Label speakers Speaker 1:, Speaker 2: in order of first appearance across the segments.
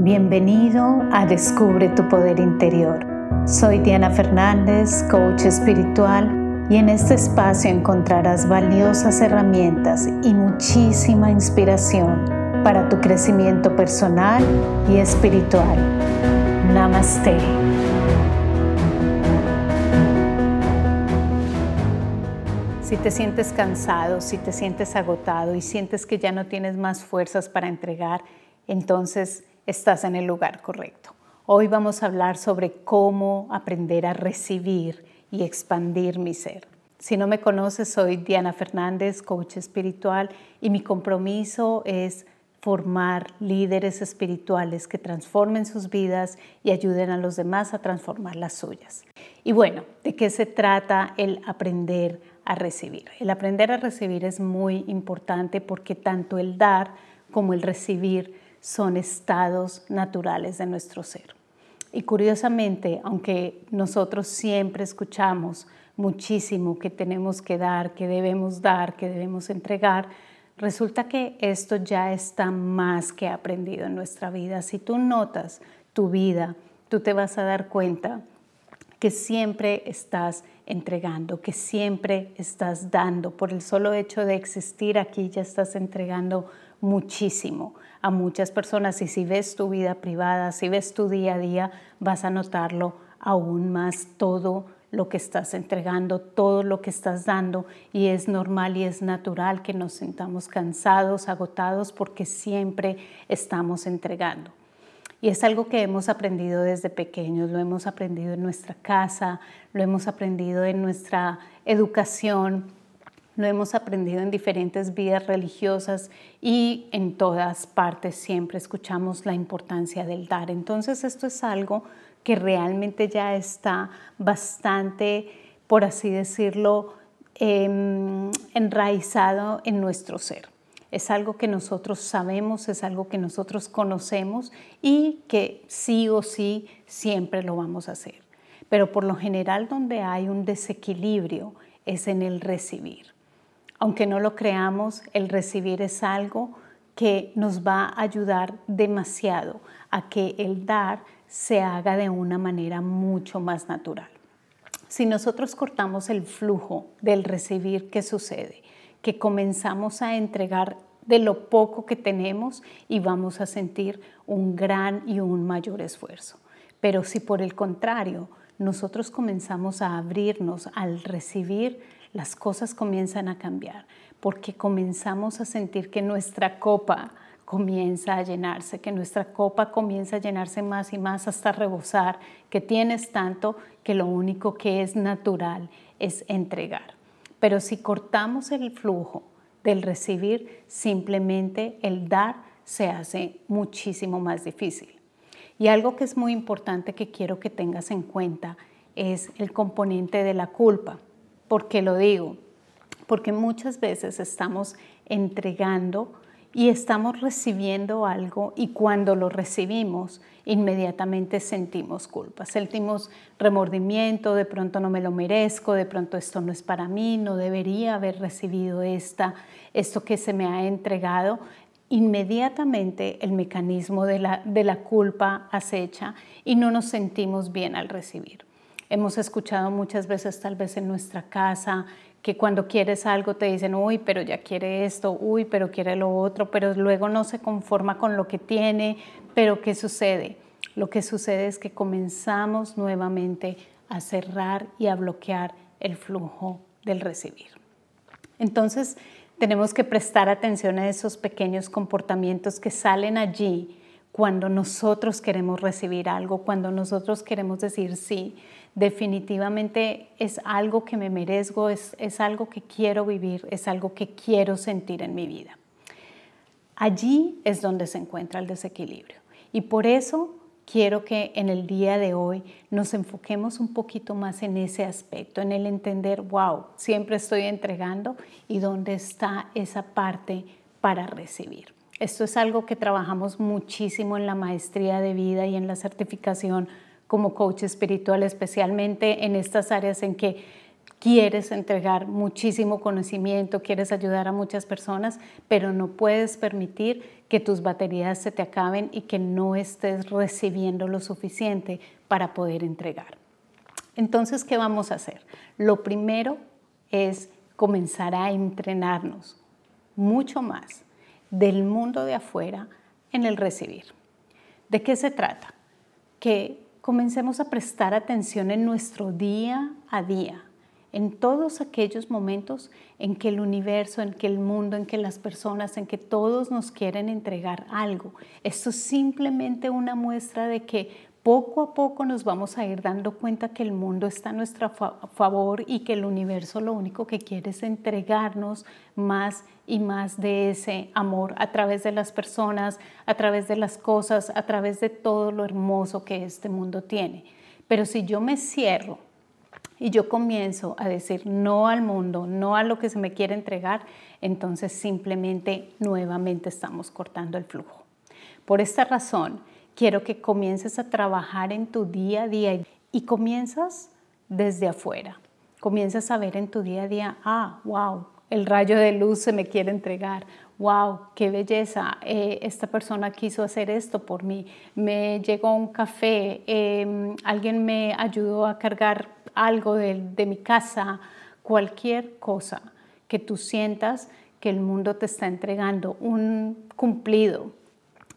Speaker 1: Bienvenido a Descubre tu Poder Interior. Soy Diana Fernández, coach espiritual, y en este espacio encontrarás valiosas herramientas y muchísima inspiración para tu crecimiento personal y espiritual. Namaste. Si te sientes cansado, si te sientes agotado y sientes que ya no tienes más fuerzas para entregar, entonces estás en el lugar correcto. Hoy vamos a hablar sobre cómo aprender a recibir y expandir mi ser. Si no me conoces, soy Diana Fernández, coach espiritual, y mi compromiso es formar líderes espirituales que transformen sus vidas y ayuden a los demás a transformar las suyas. Y bueno, ¿de qué se trata el aprender a recibir? El aprender a recibir es muy importante porque tanto el dar como el recibir son estados naturales de nuestro ser. Y curiosamente, aunque nosotros siempre escuchamos muchísimo que tenemos que dar, que debemos dar, que debemos entregar, resulta que esto ya está más que aprendido en nuestra vida. Si tú notas tu vida, tú te vas a dar cuenta que siempre estás entregando, que siempre estás dando. Por el solo hecho de existir aquí ya estás entregando muchísimo a muchas personas y si ves tu vida privada, si ves tu día a día, vas a notarlo aún más todo lo que estás entregando, todo lo que estás dando y es normal y es natural que nos sintamos cansados, agotados porque siempre estamos entregando. Y es algo que hemos aprendido desde pequeños, lo hemos aprendido en nuestra casa, lo hemos aprendido en nuestra educación, lo hemos aprendido en diferentes vidas religiosas y en todas partes siempre escuchamos la importancia del dar. Entonces esto es algo que realmente ya está bastante, por así decirlo, em, enraizado en nuestro ser. Es algo que nosotros sabemos, es algo que nosotros conocemos y que sí o sí siempre lo vamos a hacer. Pero por lo general donde hay un desequilibrio es en el recibir. Aunque no lo creamos, el recibir es algo que nos va a ayudar demasiado a que el dar se haga de una manera mucho más natural. Si nosotros cortamos el flujo del recibir, ¿qué sucede? que comenzamos a entregar de lo poco que tenemos y vamos a sentir un gran y un mayor esfuerzo. Pero si por el contrario nosotros comenzamos a abrirnos al recibir, las cosas comienzan a cambiar, porque comenzamos a sentir que nuestra copa comienza a llenarse, que nuestra copa comienza a llenarse más y más hasta rebosar, que tienes tanto que lo único que es natural es entregar. Pero si cortamos el flujo del recibir, simplemente el dar se hace muchísimo más difícil. Y algo que es muy importante que quiero que tengas en cuenta es el componente de la culpa. ¿Por qué lo digo? Porque muchas veces estamos entregando y estamos recibiendo algo y cuando lo recibimos inmediatamente sentimos culpa, sentimos remordimiento, de pronto no me lo merezco, de pronto esto no es para mí, no debería haber recibido esta, esto que se me ha entregado. Inmediatamente el mecanismo de la, de la culpa acecha y no nos sentimos bien al recibir. Hemos escuchado muchas veces, tal vez en nuestra casa, que cuando quieres algo te dicen, uy, pero ya quiere esto, uy, pero quiere lo otro, pero luego no se conforma con lo que tiene, pero ¿qué sucede? Lo que sucede es que comenzamos nuevamente a cerrar y a bloquear el flujo del recibir. Entonces, tenemos que prestar atención a esos pequeños comportamientos que salen allí cuando nosotros queremos recibir algo, cuando nosotros queremos decir sí, definitivamente es algo que me merezco, es, es algo que quiero vivir, es algo que quiero sentir en mi vida. Allí es donde se encuentra el desequilibrio. Y por eso quiero que en el día de hoy nos enfoquemos un poquito más en ese aspecto, en el entender, wow, siempre estoy entregando y dónde está esa parte para recibir. Esto es algo que trabajamos muchísimo en la maestría de vida y en la certificación como coach espiritual, especialmente en estas áreas en que quieres entregar muchísimo conocimiento, quieres ayudar a muchas personas, pero no puedes permitir que tus baterías se te acaben y que no estés recibiendo lo suficiente para poder entregar. Entonces, ¿qué vamos a hacer? Lo primero es comenzar a entrenarnos mucho más del mundo de afuera en el recibir. ¿De qué se trata? Que comencemos a prestar atención en nuestro día a día, en todos aquellos momentos en que el universo, en que el mundo, en que las personas, en que todos nos quieren entregar algo. Esto es simplemente una muestra de que poco a poco nos vamos a ir dando cuenta que el mundo está a nuestro favor y que el universo lo único que quiere es entregarnos más y más de ese amor a través de las personas, a través de las cosas, a través de todo lo hermoso que este mundo tiene. Pero si yo me cierro y yo comienzo a decir no al mundo, no a lo que se me quiere entregar, entonces simplemente nuevamente estamos cortando el flujo. Por esta razón, quiero que comiences a trabajar en tu día a día y comienzas desde afuera. Comienzas a ver en tu día a día, ah, wow, el rayo de luz se me quiere entregar. Wow, qué belleza. Eh, esta persona quiso hacer esto por mí. Me llegó un café. Em, alguien me ayudó a cargar algo de, de mi casa. Cualquier cosa que tú sientas que el mundo te está entregando, un cumplido,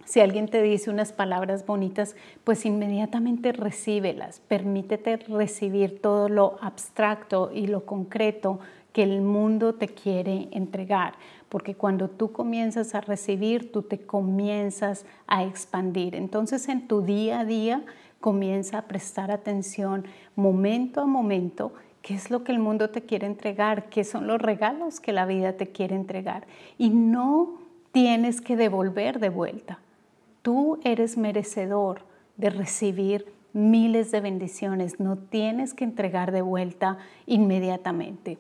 Speaker 1: si alguien te dice unas palabras bonitas, pues inmediatamente recíbelas. Permítete recibir todo lo abstracto y lo concreto que el mundo te quiere entregar, porque cuando tú comienzas a recibir, tú te comienzas a expandir. Entonces en tu día a día comienza a prestar atención momento a momento qué es lo que el mundo te quiere entregar, qué son los regalos que la vida te quiere entregar. Y no tienes que devolver de vuelta. Tú eres merecedor de recibir miles de bendiciones, no tienes que entregar de vuelta inmediatamente,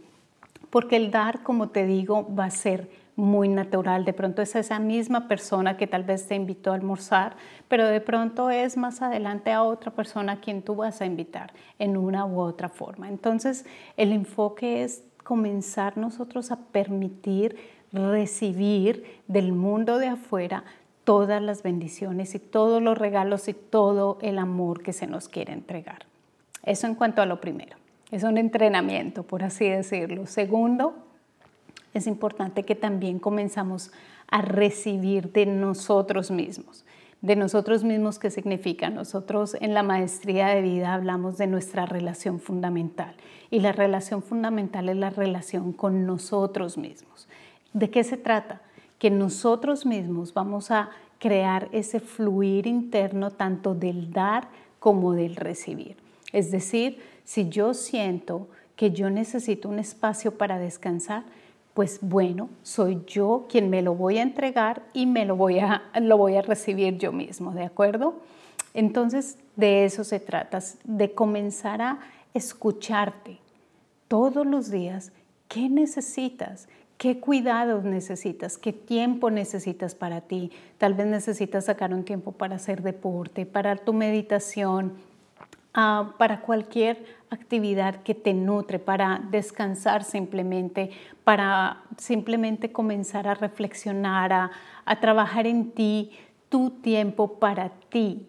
Speaker 1: porque el dar, como te digo, va a ser muy natural. De pronto es esa misma persona que tal vez te invitó a almorzar, pero de pronto es más adelante a otra persona a quien tú vas a invitar en una u otra forma. Entonces, el enfoque es comenzar nosotros a permitir recibir del mundo de afuera todas las bendiciones y todos los regalos y todo el amor que se nos quiere entregar. Eso en cuanto a lo primero. Es un entrenamiento, por así decirlo. Segundo, es importante que también comenzamos a recibir de nosotros mismos. De nosotros mismos, ¿qué significa? Nosotros en la maestría de vida hablamos de nuestra relación fundamental. Y la relación fundamental es la relación con nosotros mismos. ¿De qué se trata? Que nosotros mismos vamos a crear ese fluir interno tanto del dar como del recibir. Es decir, si yo siento que yo necesito un espacio para descansar, pues bueno, soy yo quien me lo voy a entregar y me lo voy a, lo voy a recibir yo mismo, ¿de acuerdo? Entonces, de eso se trata, de comenzar a escucharte todos los días qué necesitas, ¿Qué cuidados necesitas? ¿Qué tiempo necesitas para ti? Tal vez necesitas sacar un tiempo para hacer deporte, para tu meditación, ah, para cualquier actividad que te nutre, para descansar simplemente, para simplemente comenzar a reflexionar, a, a trabajar en ti, tu tiempo para ti.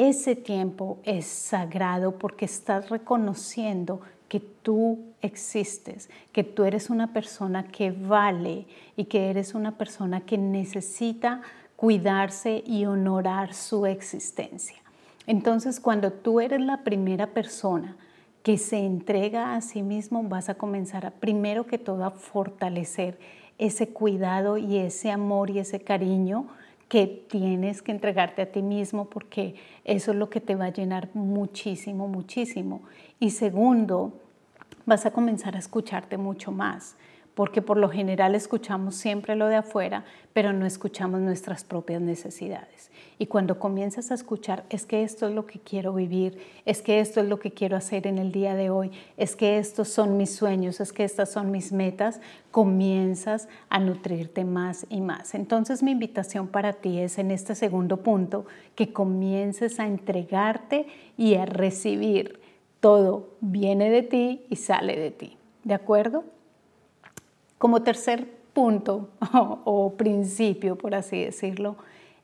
Speaker 1: Ese tiempo es sagrado porque estás reconociendo que tú existes, que tú eres una persona que vale y que eres una persona que necesita cuidarse y honorar su existencia. Entonces, cuando tú eres la primera persona que se entrega a sí mismo, vas a comenzar a, primero que todo a fortalecer ese cuidado y ese amor y ese cariño que tienes que entregarte a ti mismo porque eso es lo que te va a llenar muchísimo, muchísimo. Y segundo, vas a comenzar a escucharte mucho más, porque por lo general escuchamos siempre lo de afuera, pero no escuchamos nuestras propias necesidades. Y cuando comienzas a escuchar, es que esto es lo que quiero vivir, es que esto es lo que quiero hacer en el día de hoy, es que estos son mis sueños, es que estas son mis metas, comienzas a nutrirte más y más. Entonces mi invitación para ti es en este segundo punto que comiences a entregarte y a recibir todo viene de ti y sale de ti. ¿De acuerdo? Como tercer punto o, principio, por así decirlo,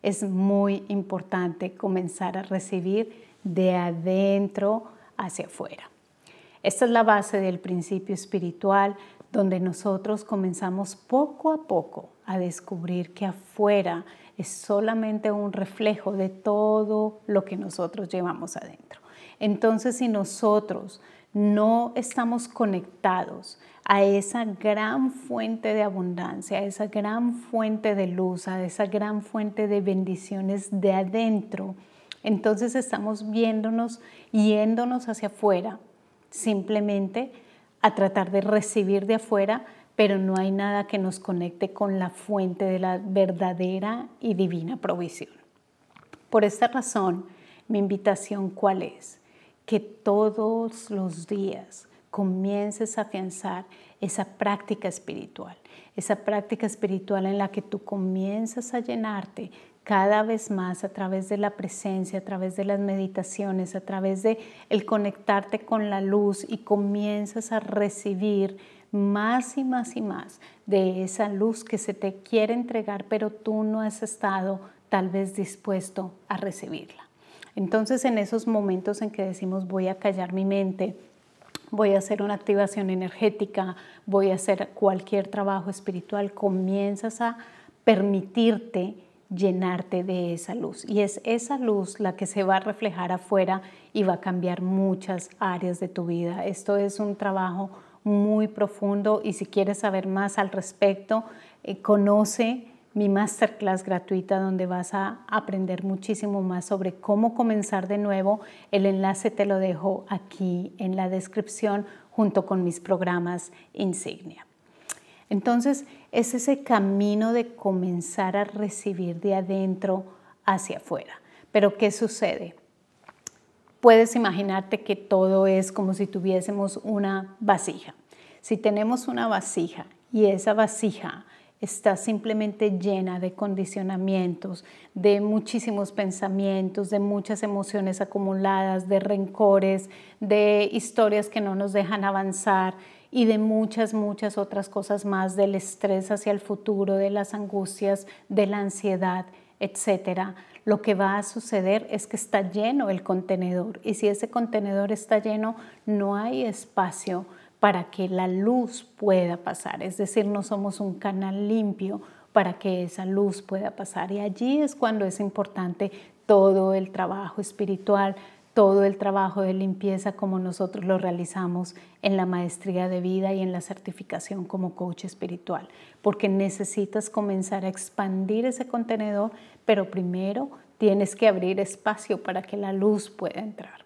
Speaker 1: es muy importante comenzar a recibir de adentro hacia afuera. Esta es la base del principio espiritual donde nosotros comenzamos poco a poco a descubrir que afuera es solamente un reflejo de todo lo que nosotros llevamos adentro. Entonces, si nosotros no estamos conectados a esa gran fuente de abundancia, a esa gran fuente de luz, a esa gran fuente de bendiciones de adentro, entonces estamos viéndonos, yéndonos hacia afuera, simplemente a tratar de recibir de afuera, pero no hay nada que nos conecte con la fuente de la verdadera y divina provisión. Por esta razón, mi invitación cuál es? Que todos los días comiences a afianzar esa práctica espiritual, esa práctica espiritual en la que tú comienzas a llenarte cada vez más a través de la presencia, a través de las meditaciones, a través de el conectarte con la luz y comienzas a recibir más y más y más de esa luz que se te quiere entregar, pero tú no has estado tal vez dispuesto a recibirla. Entonces en esos momentos en que decimos voy a callar mi mente, voy a hacer una activación energética, voy a hacer cualquier trabajo espiritual, comienzas a permitirte llenarte de esa luz. Y es esa luz la que se va a reflejar afuera y va a cambiar muchas áreas de tu vida. Esto es un trabajo muy profundo y si quieres saber más al respecto, eh, conoce mi masterclass gratuita donde vas a aprender muchísimo más sobre cómo comenzar de nuevo. El enlace te lo dejo aquí en la descripción junto con mis programas insignia. Entonces, es ese camino de comenzar a recibir de adentro hacia afuera. Pero ¿qué sucede? Puedes imaginarte que todo es como si tuviésemos una vasija. Si tenemos una vasija y esa vasija está simplemente llena de condicionamientos, de muchísimos pensamientos, de muchas emociones acumuladas, de rencores, de historias que no nos dejan avanzar, y de muchas, muchas otras cosas más, del estrés hacia el futuro, de las angustias, de la ansiedad, etcétera. Lo que va a suceder es que está lleno el contenedor y si ese contenedor está lleno, no hay espacio para que la luz pueda pasar. Es decir, no somos un canal limpio para que esa luz pueda pasar. Y allí es cuando es importante todo el trabajo espiritual, todo el trabajo de limpieza como nosotros lo realizamos en la maestría de vida y en la certificación como coach espiritual, porque necesitas comenzar a expandir ese contenedor, pero primero tienes que abrir espacio para que la luz pueda entrar.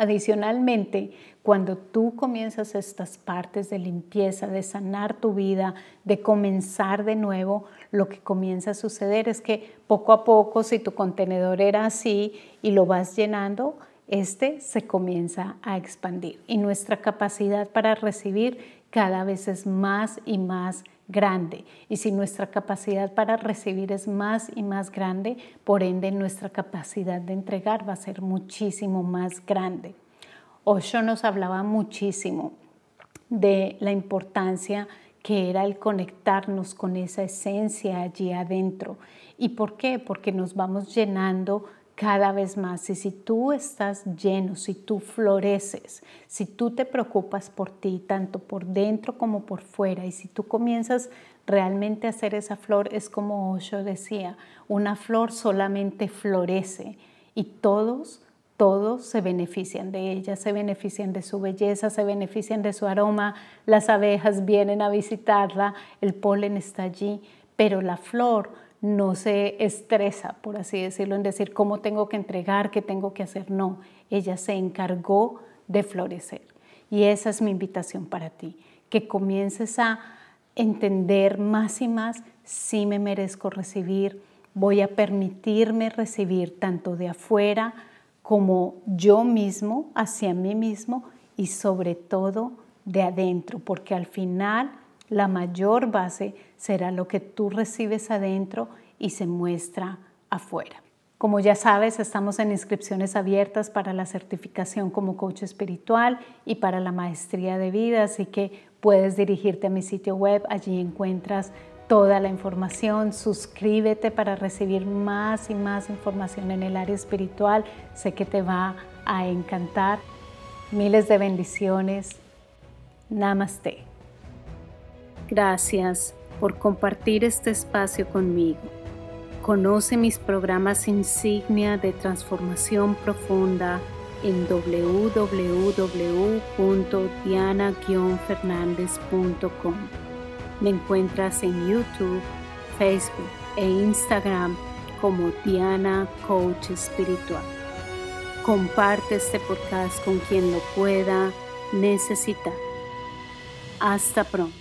Speaker 1: Adicionalmente, cuando tú comienzas estas partes de limpieza, de sanar tu vida, de comenzar de nuevo, lo que comienza a suceder es que poco a poco, si tu contenedor era así y lo vas llenando, este se comienza a expandir. Y nuestra capacidad para recibir cada vez es más y más grande. Y si nuestra capacidad para recibir es más y más grande, por ende nuestra capacidad de entregar va a ser muchísimo más grande. Osho nos hablaba muchísimo de la importancia que era el conectarnos con esa esencia allí adentro. ¿Y por qué? Porque nos vamos llenando cada vez más. Y si tú estás lleno, si tú floreces, si tú te preocupas por ti, tanto por dentro como por fuera, y si tú comienzas realmente a hacer esa flor, es como Osho decía, una flor solamente florece y todos todos se benefician de ella, se benefician de su belleza, se benefician de su aroma, las abejas vienen a visitarla, el polen está allí, pero la flor no se estresa, por así decirlo, en decir cómo tengo que entregar, qué tengo que hacer. No, ella se encargó de florecer. Y esa es mi invitación para ti, que comiences a entender más y más si me merezco recibir, voy a permitirme recibir tanto de afuera, como yo mismo, hacia mí mismo y sobre todo de adentro, porque al final la mayor base será lo que tú recibes adentro y se muestra afuera. Como ya sabes, estamos en inscripciones abiertas para la certificación como coach espiritual y para la maestría de vida, así que puedes dirigirte a mi sitio web, allí encuentras toda la información, suscríbete para recibir más y más información en el área espiritual, sé que te va a encantar. Miles de bendiciones. Namaste. Gracias por compartir este espacio conmigo. Conoce mis programas insignia de transformación profunda en www.diana-fernandez.com. Me encuentras en YouTube, Facebook e Instagram como Diana Coach Espiritual. Comparte este podcast con quien lo pueda necesitar. Hasta pronto.